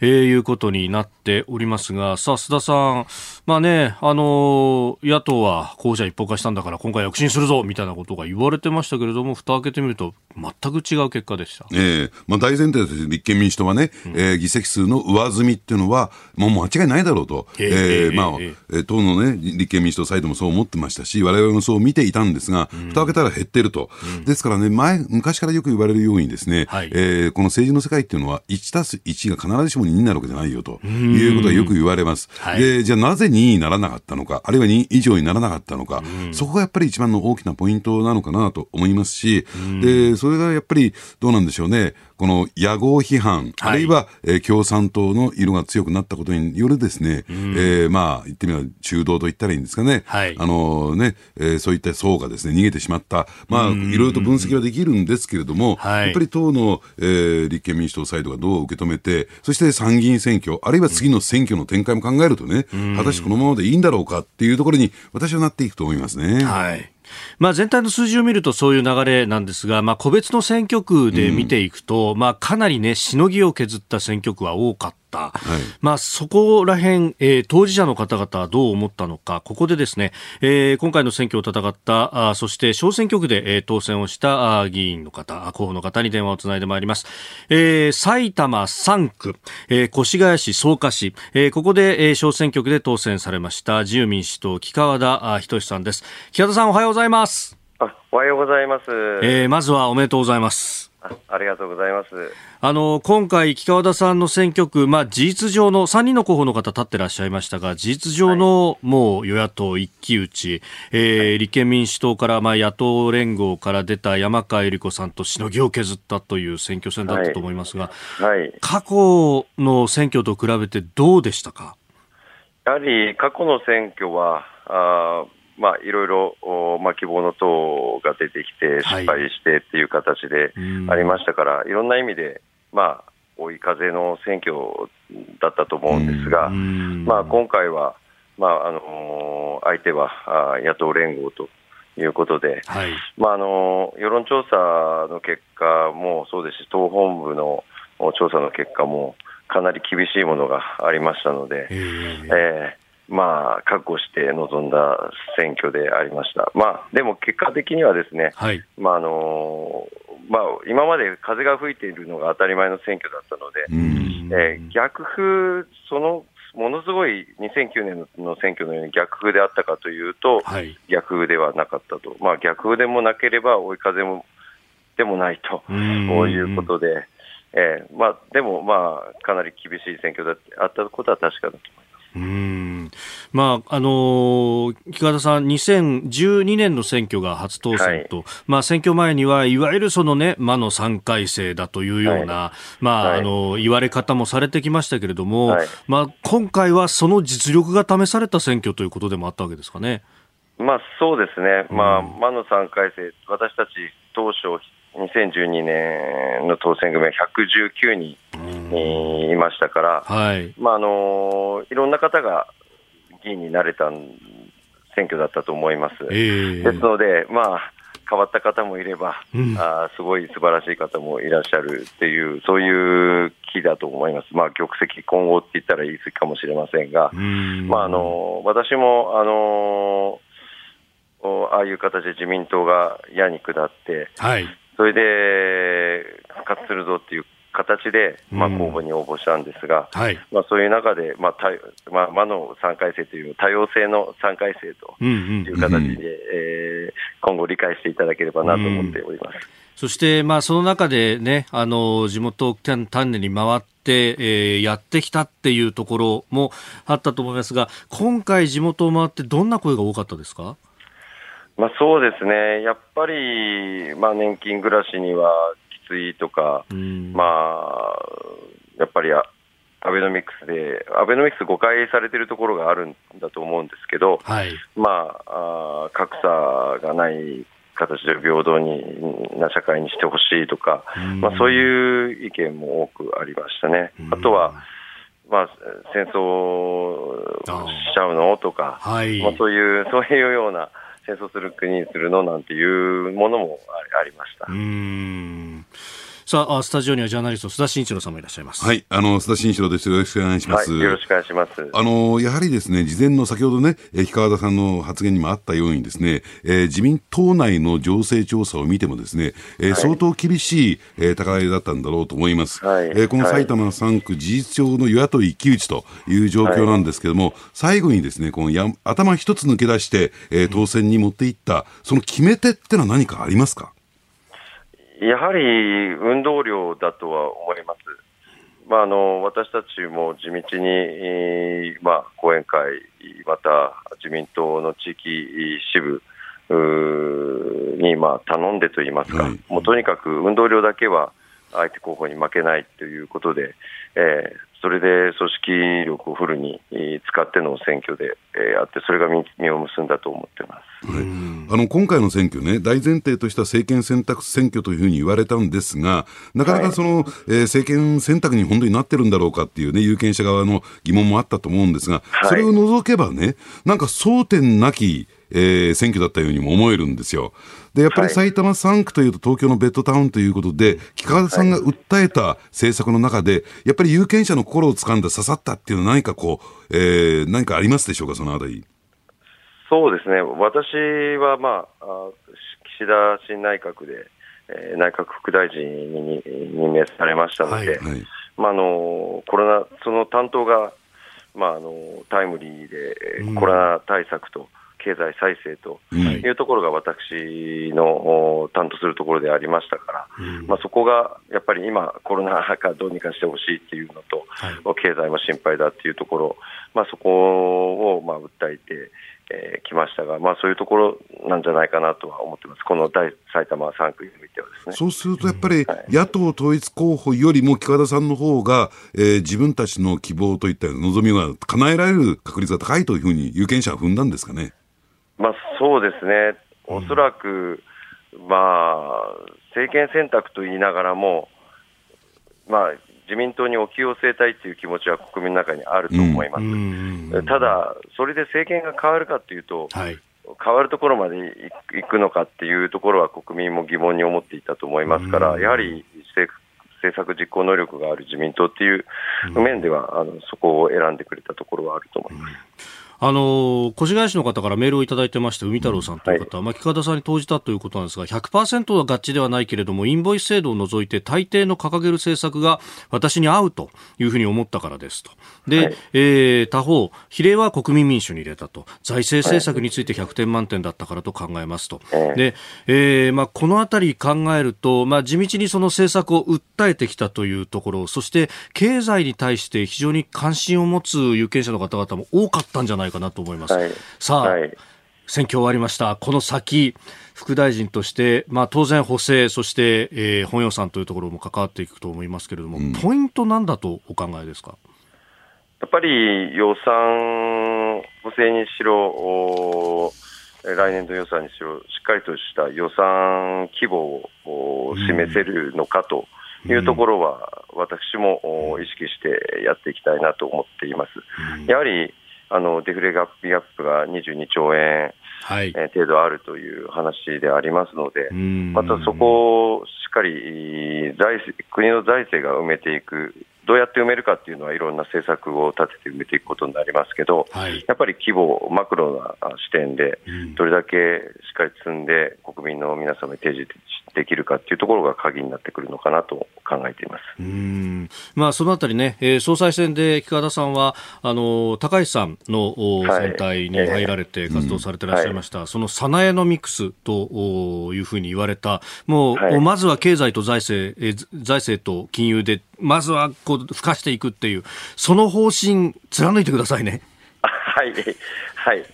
えー、いうことになっておりますが、さあ、須田さん、まあね、あのー、野党は候補者一本化したんだから今回躍進するぞみたいなことが言われてましたけれども、蓋開けてみると、全く違う結果でした。ええ。ー、まあ大前提として立憲民主党はね、うん、えー、議席数の上積みっていうのは、もう間違いないだろうと、えー、まあ、えー、党のね、立憲民主党サイドもそう思ってましたし、我々もそう見ていたんですが、うん、蓋開けたら減ってると。うん、ですからね、前、昔からよく言われるようにですね、はい、えー、この政治の世界っていうのは、1たす1が必ずしも2になるわけじゃないよと。いうことがよく言われます。はい、で、じゃあなぜ2位にならなかったのか、あるいは2位以上にならなかったのか、そこがやっぱり一番の大きなポイントなのかなと思いますし、で、それがやっぱりどうなんでしょうね、この野合批判、あるいは、えー、共産党の色が強くなったことによるですね、うん、えー、まあ、言ってみれば中道と言ったらいいんですかね、はい、あのね、えー、そういった層がですね、逃げてしまった。まあ、いろいろと分析はできるんですけれども、やっぱり党の、えー、立憲民主党サイドがどう受け止めて、そして参議院選挙、あるいは次の選挙の展開も考えるとね、果たしてこのままでいいんだろうかっていうところに、私はなっていくと思いますね。はいまあ、全体の数字を見るとそういう流れなんですが、まあ、個別の選挙区で見ていくと、うん、まあ、かなりね、しのぎを削った選挙区は多かった。はい、まあ、そこら辺、えー、当事者の方々はどう思ったのか、ここでですね、えー、今回の選挙を戦ったあそして小選挙区で、えー、当選をしたあ議員の方候補の方に電話をつないでまいります、えー、埼玉3区、えー、越谷市草加市、えー、ここで、えー、小選挙区で当選されました自由民主党木川田仁さんです。木川田さんおはようございます。あおはようございます、えー、まずはおめでとうございますありがとうございます。あの、今回、木川田さんの選挙区、まあ、事実上の、3人の候補の方立ってらっしゃいましたが、事実上の、もう与野党一騎打ち、えー、はい、立憲民主党から、まあ、野党連合から出た山川百合子さんとしのぎを削ったという選挙戦だったと思いますが、はい、はい、過去の選挙と比べてどうでしたか？やはり過去の選挙は、あまあ、いろいろ、まあ、希望の党が出てきて、失敗してっていう形でありましたから、はい、いろんな意味で、まあ、追い風の選挙だったと思うんですが、まあ、今回は、まああの相手はあ野党連合ということで、はい。まあ、あの世論調査の結果もそうですし、党本部の調査の結果もかなり厳しいものがありましたので、えー、まあ、覚悟して臨んだ選挙でありました、まあ、でも結果的にはですね、はい。まああのまあ、今まで風が吹いているのが当たり前の選挙だったので、えー、逆風、そのものすごい2009年の選挙のように逆風であったかというと、はい、逆風ではなかったと、まあ、逆風でもなければ追い風もでもないと。いうことで、えーまあ、でも、まあ、かなり厳しい選挙だあったことは確かだと思います。うん。まああのー、木方さん、2012年の選挙が初当選と、はい、まあ、選挙前にはいわゆるその、ね、魔の3回生だというような、はい、まあ、はい、あの言われ方もされてきましたけれども、まあ、今回はその実力が試された選挙ということでもあったわけですかね。まあ、そうですね、まあ、魔の3回生、私たち当初、2012年の当選組は119人いましたから、はい。まああのいろんな方が議員になれた選挙だったと思います。えー、ですので、まあ、変わった方もいれば、うん、あすごい素晴らしい方もいらっしゃるっていう、そういう気だと思います、まあ、玉石混合って言ったら言い過ぎかもしれませんが、まあ、あの私も、あのああいう形で自民党が矢に下って、はい、それで復活するぞっていう形で、まあ、公募に応募したんですが、うんはい、まあ、そういう中で、まあまあ、魔の3回生という多様性の3回生という形で、うんうん、えー、今後理解していただければなと思っております。うん、そして、まあ、その中でね、あの、地元丹念に回って、えー、やってきたっていうところもあったと思いますが、今回地元を回ってどんな声が多かったですか？まあ、そうですね、やっぱり、まあ、年金暮らしにはきついとか、まあ、やっぱりアベノミクスで、アベノミクス誤解されているところがあるんだと思うんですけど、はい、まああ、格差がない形で平等にな社会にしてほしいとか、まあ、そういう意見も多くありましたね。あとはまあ、戦争しちゃうの？とか、はい、まあ、そういうそういうような戦争する国にするのなんていうものもありました。うんさあ、スタジオにはジャーナリスト、須田慎一郎さんもいらっしゃいます。はい、あの、須田慎一郎です。よろしくお願いします。はい、よろしくお願いします。あの、やはりですね、事前の先ほどね、氷川田さんの発言にもあったようにですね、えー、自民党内の情勢調査を見てもですね、えー、はい、相当厳しい、えー、高台だったんだろうと思います。はい、えー、この埼玉3区事実上の与野党一騎打ちという状況なんですけども、はい、最後にですね、このや頭一つ抜け出して、えー、当選に持っていった、その決め手ってのは何かありますか？やはり運動量だとは思います。まあ、あの私たちも地道に、まあ、講演会、また自民党の地域支部に、まあ、頼んでといいますか、もうとにかく運動量だけは相手候補に負けないということで、えー、それで組織力をフルに使っての選挙で、えー、あって、それが実を結んだと思ってます、はい、あの今回の選挙ね、大前提とした政権選択選挙というふうに言われたんですが、なかなかその、はい、えー、政権選択に本当になってるんだろうかっていうね、有権者側の疑問もあったと思うんですが、それを除けばね、なんか争点なき、えー、選挙だったようにも思えるんですよ。で、やっぱり埼玉3区というと東京のベッドタウンということで、木川さんが訴えた政策の中で、やっぱり有権者の心を掴んで刺さったっていうのは何かこう、えー、何かありますでしょうか、そのあたり。そうですね。私はまあ、岸田新内閣で、えー、内閣副大臣に任命されましたので、はいはい、まあ、あのコロナ、その担当が、まあ、あのタイムリーで、コロナ対策と、経済再生というところが私の担当するところでありましたから、うん、まあ、そこがやっぱり今、コロナがどうにかしてほしいっていうのと、はい、経済も心配だっていうところ、まあ、そこをまあ訴えて、えー、きましたが、まあ、そういうところなんじゃないかなとは思ってます、この大埼玉3区においてはですね。そうするとやっぱり、野党統一候補よりも木和田さんの方が、えー、自分たちの希望といった望みが叶えられる確率が高いというふうに有権者は踏んだんですかね。まあ、そうですね、おそらく、まあ、政権選択と言いながらも、まあ、自民党に置き寄せたいという気持ちは国民の中にあると思います。ただ、それで政権が変わるかというと、はい、変わるところまで行くのかっていうところは国民も疑問に思っていたと思いますから、やはり政策実行能力がある自民党っていう面では、あのそこを選んでくれたところはあると思います。あの越谷市の方からメールをいただいてまして、海太郎さんという方、うんはい、まあ、木方さんに投じたということなんですが、100%は合致ではないけれども、インボイス制度を除いて、大抵の掲げる政策が私に合うというふうに思ったからですと。で、はい、えー、他方、比例は国民民主に入れたと。財政政策について100点満点だったからと考えますと。はい、で、えー、まあ、このあたり考えると、まあ、地道にその政策を訴えてきたというところ、そして経済に対して非常に関心を持つ有権者の方々も多かったんじゃないかなと思います。はい、さあ、はい、選挙終わりました。この先、副大臣として、まあ、当然補正、そして、えー、本予算というところも関わっていくと思いますけれども、うん、ポイントなんだとお考えですか？やっぱり予算、補正にしろ、来年度予算にしろ、しっかりとした予算規模を示せるのかというところは、私も意識してやっていきたいなと思っています。やはりあのデフレガップギャップが22兆円、はい、程度あるという話でありますので、またそこをしっかり財国の財政が埋めていくどうやって埋めるかっていうのは、いろんな政策を立てて埋めていくことになりますけど、はい、やっぱり規模、マクロな視点で、どれだけしっかり積んで、国民の皆様に提示できるかっていうところが鍵になってくるのかなと考えています。うん。まあ、そのあたりね、えー、総裁選で木方さんは、あの高橋さんの選対に入られて活動されていらっしゃいました、はい。えー、そのサナエノミクスというふうに言われた、もう、はい、まずは経済と財政、えー、財政と金融で、まずはこう付加していくっていう、その方針、貫いてくださいね。はい、はい、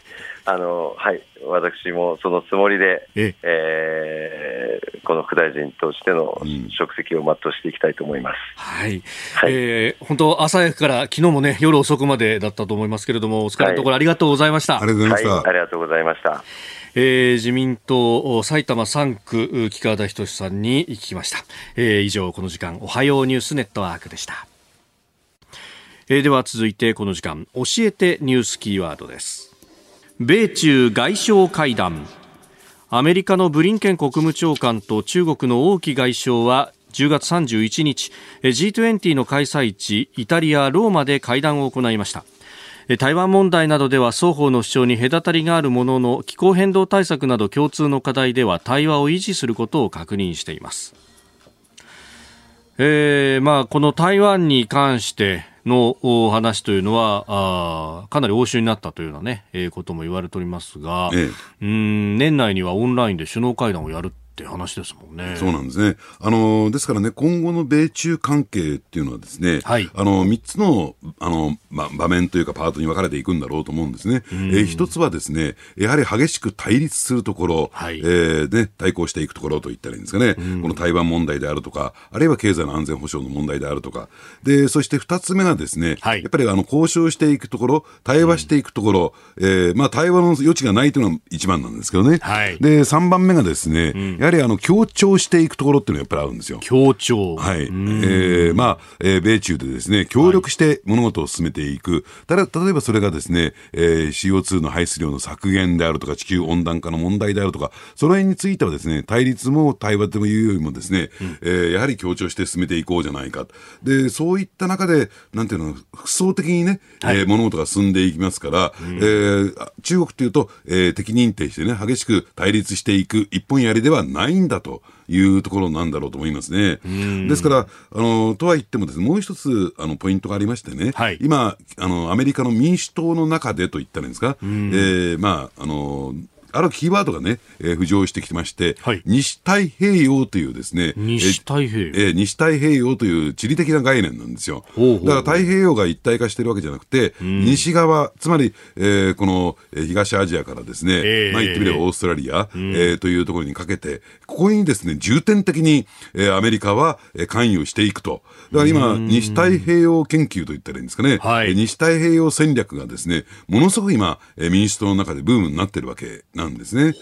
あのはい、私もそのつもりで、ええ。ー、この副大臣としての職責を全うしていきたいと思います、はい、はい、えー、本当、朝早くから昨日もね、夜遅くまでだったと思いますけれども、お疲れのところ、ありがとうございました。ありがとうございました。ありがとうございました。えー、自民党埼玉3区木川田仁さんに聞きました、えー、以上この時間おはようニュースネットワークでした、えー、では続いてこの時間教えてニュースキーワードです米中外相会談アメリカのブリンケン国務長官と中国の王毅外相は10月31日 G20 の開催地イタリア・ローマで会談を行いました台湾問題などでは双方の主張に隔たりがあるものの気候変動対策など共通の課題では対話を維持することを確認しています。えーまあ、この台湾に関しての話というのはあかなり応酬になったというようなね、えー、ことも言われておりますが、ええ、うん年内にはオンラインで首脳会談をやるって話ですもんね。そうなんですね。あの、ですからね、今後の米中関係っていうのはですね、はい、あの、3つの、あの、ま、場面というかパートに分かれていくんだろうと思うんですね。えー、一つはですね、やはり激しく対立するところ、はい、えー、ね、対抗していくところといったらいいんですかね、この台湾問題であるとか、あるいは経済の安全保障の問題であるとか、で、そして2つ目がですね、はい、やっぱりあの、交渉していくところ、対話していくところ、うん、えー、まあ、対話の余地がないというのが一番なんですけどね。はい、で、3番目がですね、うんはりあの協調していくところっていうのはやっぱりあるんですよ。協調。はい。えー、まあ、えー、米中でですね、協力して物事を進めていく。ただ、例えばそれがですね、えー、CO2 の排出量の削減であるとか、地球温暖化の問題であるとか、その辺についてはですね、対立も対話でもいうよりもですね、うん、えー、やはり協調して進めていこうじゃないか。で、そういった中で、なんていうの、複層的にね、はい、えー、物事が進んでいきますから、うん、えー、中国っていうと、えー、敵認定してね、激しく対立していく一本やりではないんだと。いうところなんだろうと思いますね。ですから、あの、とは言ってもですね、もう一つ、あの、ポイントがありましてね、はい、今、あの、アメリカの民主党の中でと言ったらいいんですか、えー、まあ、あの、あるキーワードがね、えー、浮上してきてまして、はい、西太平洋というですね、西太平洋、えー、西太平洋という地理的な概念なんですよ。ほうほうほう。だから太平洋が一体化してるわけじゃなくて、うん、西側、つまり、えー、この東アジアからですね、えー、まあ言ってみればオーストラリア、うん、えー、というところにかけて、ここにですね、重点的に、えー、アメリカは関与していくと。だから今、西太平洋研究と言ったらいいんですかね、はい、西太平洋戦略がですね、ものすごく今、民主党の中でブームになってるわけなんですね。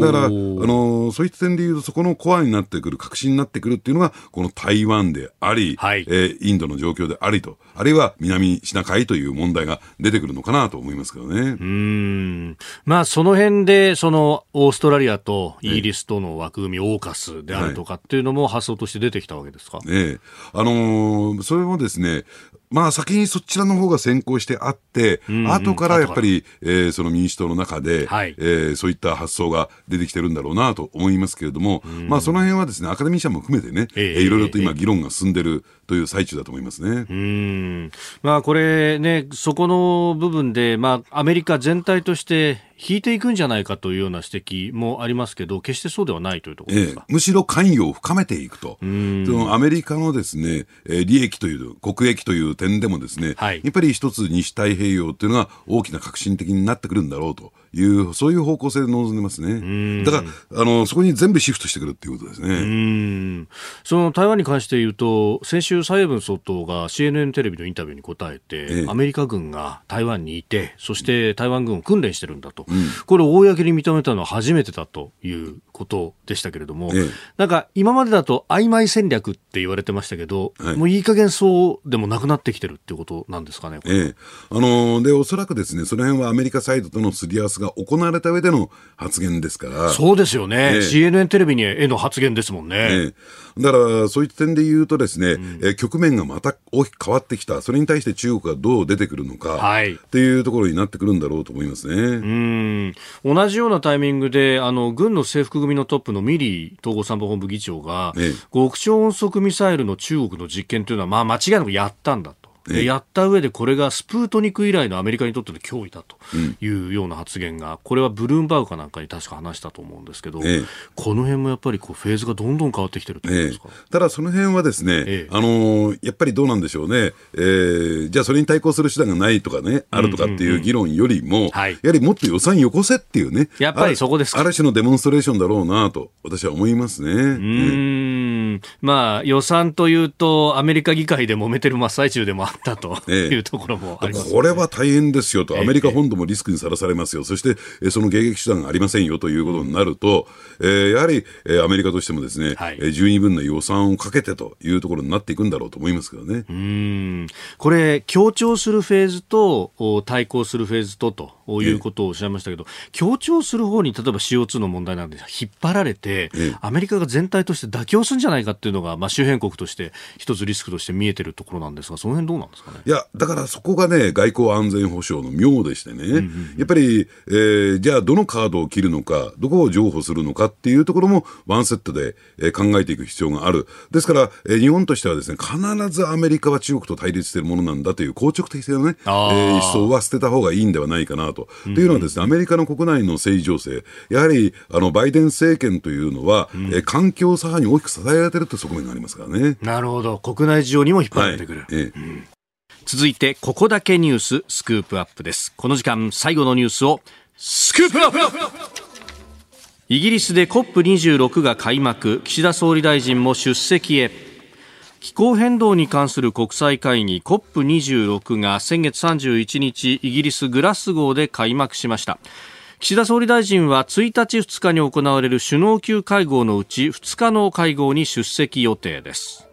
だから、あのそういった点でいうと、そこのコアになってくる、核心になってくるっていうのが、この台湾であり、はい、えー、インドの状況でありと、あるいは南シナ海という問題が出てくるのかなと思いますけどね。うん。まあ、その辺で、その、オーストラリアとイギリスとの枠組、オーカスであるとかっていうのも発想として出てきたわけですか？ええ。あのー、それもですね、まあ、先にそちらの方が先行してあって、うんうん、後からやっぱり、えー、その民主党の中で、はい、えー、そういった発想が出てきてるんだろうなと思いますけれども、まあ、その辺はですね、アカデミー社も含めてね、えー、いろいろと今議論が進んでるという最中だと思いますね。うん。まあ、これね、そこの部分で、まあ、アメリカ全体として引いていくんじゃないかというような指摘もありますけど、決してそうではないというところですか、えむしろ関与を深めていくと、そのアメリカのですね、え利益という、国益という点でもですね、はい、やっぱり一つ西太平洋というのが大きな革新的になってくるんだろうという、そういう方向性で臨んでますね。だから、あの、そこに全部シフトしてくるっていうことですね。その台湾に関して言うと、先週、蔡英文総統が CNN テレビのインタビューに答えて、えアメリカ軍が台湾にいて、そして台湾軍を訓練してるんだと。これを公に認めたのは初めてだということでしたけれども、ええ、なんか今までだと曖昧戦略って言われてましたけど、はい、もういい加減そうでもなくなってきてるっていうことなんですかね、ええ、あのー、でおそらくですねその辺はアメリカサイドとのすり合わせが行われた上での発言ですから。そうですよね、ええ、CNN テレビにへの発言ですもんね。ええ。だからそういった点で言うとですね、うん、え局面がまた大きく変わってきた、それに対して中国がどう出てくるのか、はい、っていうところになってくるんだろうと思いますね。うん。同じようなタイミングで、あの軍の制服組のトップのミリー統合参謀本部議長が、ええ、極超音速ミサイルの中国の実験というのは、まあ、間違いなくやったんだと。でやった上でこれがスプートニク以来のアメリカにとっての脅威だというような発言が、これはブルームバーグかなんかに確か話したと思うんですけど、ええ、この辺もやっぱりこうフェーズがどんどん変わってきてると思うんですか、え、ただその辺はですね、あのー、やっぱりどうなんでしょうね、えー、じゃあそれに対抗する手段がないとかね、あるとかっていう議論よりも、やはりもっと予算よこせっていうね、やっぱりそこですある種のデモンストレーションだろうなと、私は思いますね。うん、まあ予算というと、アメリカ議会で揉めてる真っ最中でもあったと。ええ。いうところもあります、ね、これは大変ですよと、アメリカ本土もリスクにさらされますよ、そしてえその迎撃手段がありませんよということになると、えー、やはり、えー、アメリカとしてもですね、はい、十二分な予算をかけてというところになっていくんだろうと思いますけどね。うん。これ、強調するフェーズと対抗するフェーズとということをおっしゃいましたけど、ええ、強調する方に例えば CO2 の問題なんで引っ張られて、え、アメリカが全体として妥協するんじゃないかっていうのが、まあ、周辺国として一つリスクとして見えてるところなんですが、その辺どうなんですかね。いや、だからそこがね、外交安全保障の妙でしてね、うんうんうん、やっぱり、えー、じゃあどのカードを切るのか、どこを譲歩するのかっていうところもワンセットで、えー、考えていく必要がある。ですから、えー、日本としてはですね、必ずアメリカは中国と対立しているものなんだという硬直的性のね、えー、思想は捨てた方がいいんではないかなと。と、いうのはですね、アメリカの国内の政治情勢、やはり、あの、バイデン政権というのは、うん、えー、環境左派に大きく支えられているという側面がありますからね。なるほど。国内事情にも引っ張られてくる。はいええうん続いて、ここだけニューススクープアップです。この時間、最後のニュースを、スクープアップイギリスで COP26 が開幕、岸田総理大臣も出席へ。気候変動に関する国際会議 COP26 が先月31日、イギリスグラスゴーで開幕しました。岸田総理大臣は1日2日に行われる首脳級会合のうち2日の会合に出席予定です。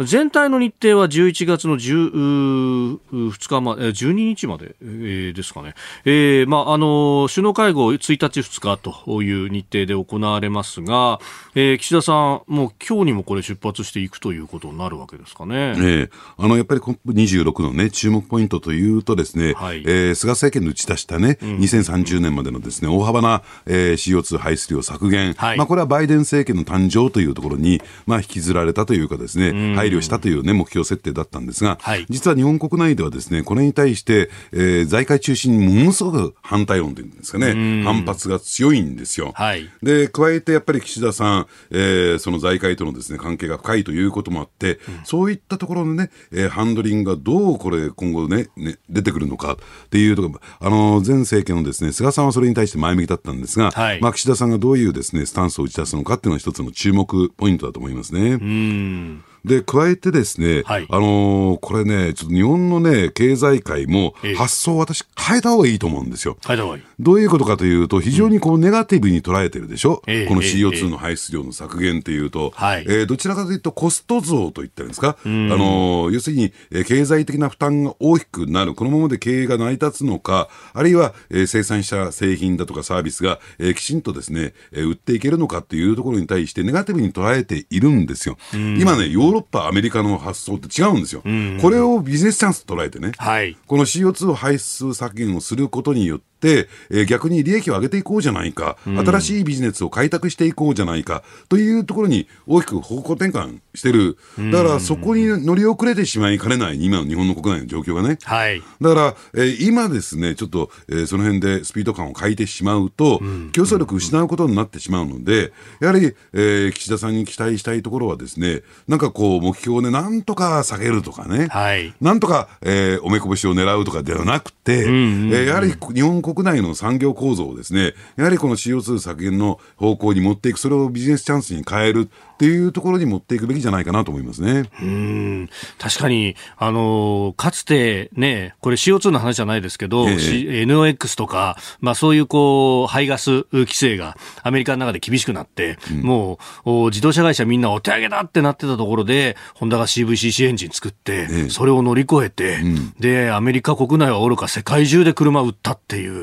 全体の日程は11月の2日まで、12日まで、えー、ですかね。えー、まあ、あの、首脳会合1日2日という日程で行われますが、えー、岸田さん、もう今日にもこれ出発していくということになるわけですかね。えあの、やっぱり COP26 のね、注目ポイントというとですね、はい、えー、菅政権の打ち出したね、うん、2030年までのですね、大幅な、えー、CO2 排出量削減、はい、まあ、これはバイデン政権の誕生というところに、まあ、引きずられたというかですね、うん配慮したという、ね、目標設定だったんですが、はい、実は日本国内ではですねこれに対して、えー、財界中心にものすごく反対論というんですかね、反発が強いんですよ。はい、で加えてやっぱり岸田さん、えー、その財界とのです、ね、関係が深いということもあって、うん、そういったところのね、えー、ハンドリングがどうこれ今後ね、ね出てくるのかっていうところ、あの前政権のですね菅さんはそれに対して前向きだったんですが、はい、まあ、岸田さんがどういうですねスタンスを打ち出すのかっていうのは一つの注目ポイントだと思いますね。うんで、加えてですね、はい、あのー、これね、ちょっと日本のね、経済界も発想を私変えた方がいいと思うんですよ。変えた方がいい。どういうことかというと、非常にこうネガティブに捉えてるでしょ、うん、この CO2 の排出量の削減っていうと、ええー、どちらかというとコスト増といったんですか、あのー、要するに、えー、経済的な負担が大きくなる、このままで経営が成り立つのか、あるいは、えー、生産した製品だとかサービスが、えー、きちんとですね、えー、売っていけるのかっていうところに対してネガティブに捉えているんですよ。今ね、ヨーロッパ、アメリカの発想って違うんですよ。これをビジネスチャンスと捉えてね、はい、この CO2 排出削減をすることによって、、えー、逆に利益を上げていこうじゃないか、うん、新しいビジネスを開拓していこうじゃないかというところに大きく方向転換してる、だからそこに乗り遅れてしまいかねない、今の日本の国内の状況がね。はい、だから、えー、今ですね、ちょっと、えー、その辺でスピード感を欠いてしまうと、うん、競争力を失うことになってしまうので、やはり、えー、岸田さんに期待したいところはですね、なんかこう、目標をね、なんとか下げるとかね、はい、なんとか、えー、おめこぼしを狙うとかではなくて、うんうんうん、えー、やはり日本国内の産業構造をですね、やはりこの CO2 削減の方向に持っていく、それをビジネスチャンスに変えるっていうところに持っていくべきじゃないかなと思いますね。うん確かに、あのかつてね、これ CO2 の話じゃないですけど、えー、NOx とか、まあそういうこう、排ガス規制がアメリカの中で厳しくなって、うん、もう自動車会社みんなお手上げだってなってたところで、ホンダが CVCC エンジン作って、えー、それを乗り越えて、うん、で、アメリカ国内はおろか世界中で車売ったっていう。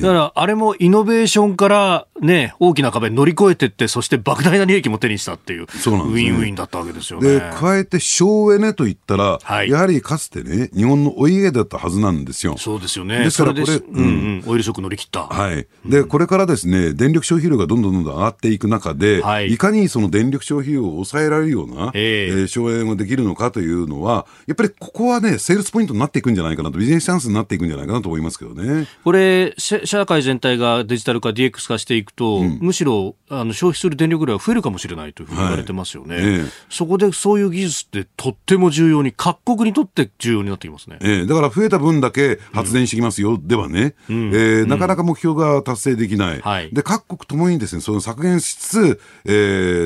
だからあれもイノベーションからね、大きな壁乗り越えてって、そして莫大な利益も手にしたっていう、そうなんですね、ウィンウィンだったわけですよね。で、加えて省エネといったら、はい、やはりかつてね、日本のお家だったはずなんですよ。そうですよね。ですからこれ、うん、うん、オイルショック乗り切った。はい。で、これからですね、電力消費量がどんどんどんどん上がっていく中で、はい、いかにその電力消費量を抑えられるような、えー、えー、省エネができるのかというのは、やっぱりここはね、セールスポイントになっていくんじゃないかなと、ビジネスチャンスになっていくんじゃないかなと思いますけどね。これ、社会全体がデジタル化、DX 化していくと、うん、むしろあの消費する電力量が増えるかもしれないというふうに言われてますよね、はいええ、そこでそういう技術ってとっても重要に、各国にとって重要になってきますね、ええ、だから増えた分だけ発電してきますよ、うん、ではね、うん、えー、なかなか目標が達成できない、はい、で各国ともにですねその削減しつつ、え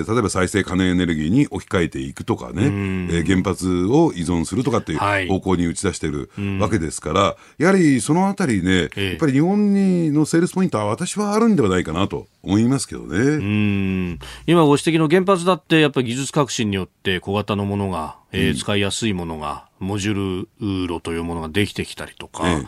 ー、例えば再生可能エネルギーに置き換えていくとかね、うん、えー、原発を依存するとかっていう方向に打ち出してるわけですから、やはりそのあたりね、やっぱり日本にのセールスポイントは私はあるんではないかなと思いますけどね。うん今ご指摘の原発だってやっぱり技術革新によって小型のものがえー、使いやすいものが、モジュール路というものができてきたりとか、ええ、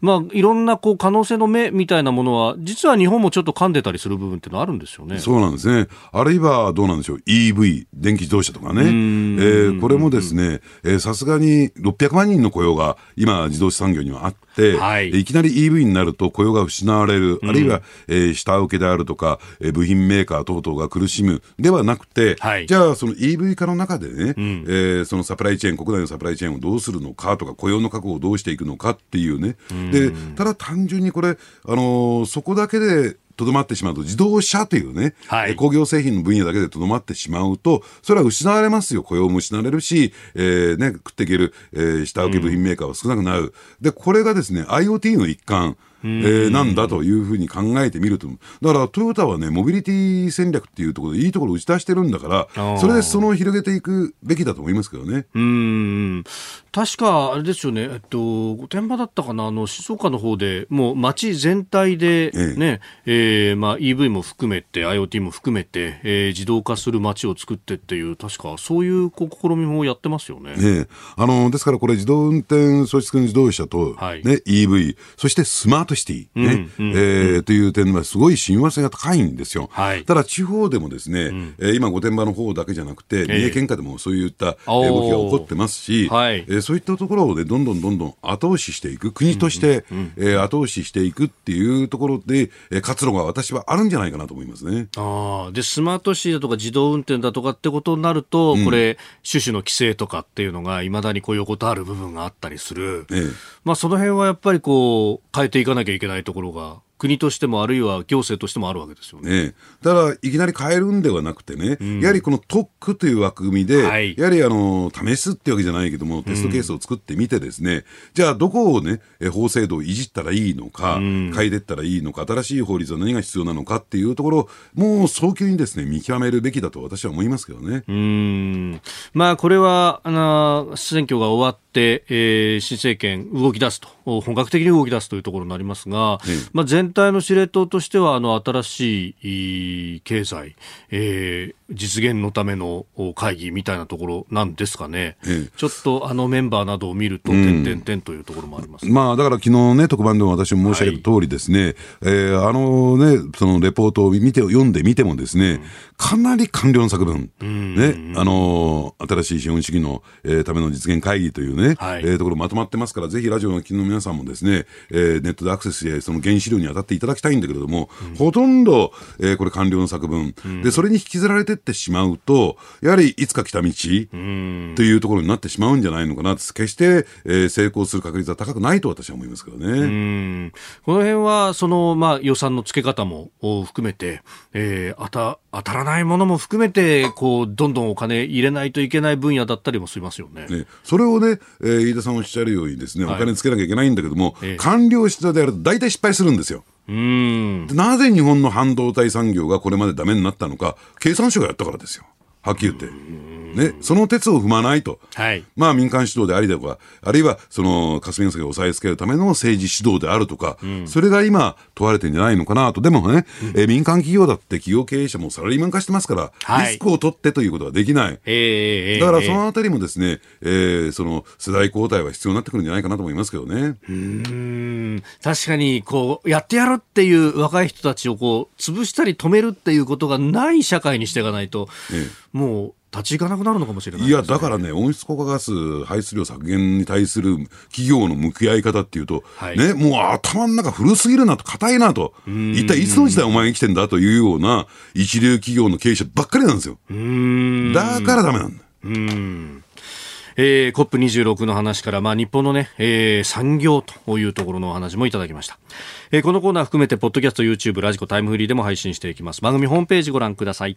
まあ、いろんなこう可能性の目みたいなものは、実は日本もちょっと噛んでたりする部分っていうのはあるんですよね。そうなんですね。あるいはどうなんでしょう、EV、電気自動車とかね、えー、これもですね、さすがに600万人の雇用が今、自動車産業にはあって、はい、いきなり EV になると雇用が失われる、あるいは、えー、下請けであるとか、えー、部品メーカー等々が苦しむ。ではなくて、はい、じゃあ、その EV 化の中でね、うん、えーそのサプライチェーン、国内のサプライチェーンをどうするのかとか、雇用の確保をどうしていくのかっていうね、でただ単純にこれ、あのー、そこだけでとどまってしまうと、自動車というね、はい、工業製品の分野だけでとどまってしまうと、それは失われますよ。雇用も失われるし、えー、ね、食っていける、えー、下請け部品メーカーは少なくなる。うん、で、これがですね、IoT の一環、えー、なんだというふうに考えてみると、だからトヨタはね、モビリティ戦略っていうところでいいところを打ち出してるんだから、それでその広げていくべきだと思いますけどね。うん。確か、あれですよね、えっと、御殿場だったかな、あの静岡の方で、もう街全体でね、え。ええー、まあ、EV も含めて、IoT も含めて、えー、自動化する街を作ってっていう、確かそういう試みもやってますよね。ねあのですからこれ、自動運転装置付自動車と、はい、ね、EV、そしてスマートシティ、ねうんうん、えー、という点はすごい親和性が高いんですよ。はい、ただ地方でもですね、うん、えー、今御殿場の方だけじゃなくて、三重県下でもそういった動きが起こってますし、はい、えー、そういったところをね、どんどんどんどん後押ししていく、国として、うんうん、えー、後押ししていくっていうところで、えー、活路が私はあるんじゃないかなと思いますね。あで、スマートシーだとか自動運転だとかってことになると、うん、これ、種々の規制とかっていうのがいまだにこう横たわる部分があったりする。ええ、まあその辺はやっぱりこう、変えていかなきゃいけないところが国としてもあるいは行政としてもあるわけですよね。ねただ、いきなり変えるんではなくてね、うん、やはりこの特区という枠組みで、はい、やはりあの試すってわけじゃないけども、テストケースを作ってみてですね、うん、じゃあどこをね、法制度をいじったらいいのか、うん、変えていったらいいのか、新しい法律は何が必要なのかっていうところもう早急にですね、見極めるべきだと私は思いますけどね。うん。まあ、これは、あの、選挙が終わって、えー、新政権動き出すと、本格的に動き出すというところになりますが、まあ、全体の司令塔としては、あの、新しい経済、えー、実現のための会議みたいなところなんですかね。ちょっとあのメンバーなどを見ると、点々点というところもあります、ね、まあ、だから昨日ね、特番でも私も申し上げた通りですね、はい、えー、あのね、そのレポートを見て、読んでみてもですね、うん、かなり官僚の作文、ね、あの新しい資本主義の、えー、ための実現会議というね、はい、えー、ところまとまってますから、ぜひラジオの昨日の皆さんもですね、えー、ネットでアクセスして、その原資料に当たっていただきたいんだけれども、うん、ほとんど、えー、これ官僚の作文、うん、で、それに引きずられてってしまうと、やはりいつか来た道というところになってしまうんじゃないのかな、決して、えー、成功する確率は高くないと私は思いますけどね。この辺は、その、まあ、予算の付け方も含めて、えー、あた、当たらないものも含めて、こう、どんどんお金入れないといけない分野だったりもしますよね。ねそれをね、えー、飯田さんおっしゃるようにですね、お金つけなきゃいけないんだけども、はい、官僚室でやると大体失敗するんですよ。うんなぜ日本の半導体産業がこれまでダメになったのか、経産省がやったからですよ。はっきり言って。ね、その鉄を踏まないと、はい、まあ民間主導でありだとか、あるいはその霞が関を押さえつけるための政治主導であるとか、うん、それが今問われてんじゃないのかなと。でもね、うん、え民間企業だって企業経営者もサラリーマン化してますから、はい、リスクを取ってということはできない。えー、だからそのあたりもですね、えー、その世代交代は必要になってくるんじゃないかなと思いますけどね。うん。確かに、こう、やってやるっていう若い人たちをこう、潰したり止めるっていうことがない社会にしていかないと、えー、もう、立ち行かなくなるのかもしれない、ね、いや、だからね、温室効果ガス排出量削減に対する企業の向き合い方っていうと、はい、ね、もう頭の中古すぎるなと、硬いなと、一体いつの時代お前が生きてんだというような一流企業の経営者ばっかりなんですよ。だからダメなんだ。うんえー、COP26 の話から、まあ、日本のね、えー、産業というところのお話もいただきました。えー、このコーナー含めて、ポッドキャスト、YouTube、ラジコ、タイムフリーでも配信していきます。番組ホームページご覧ください。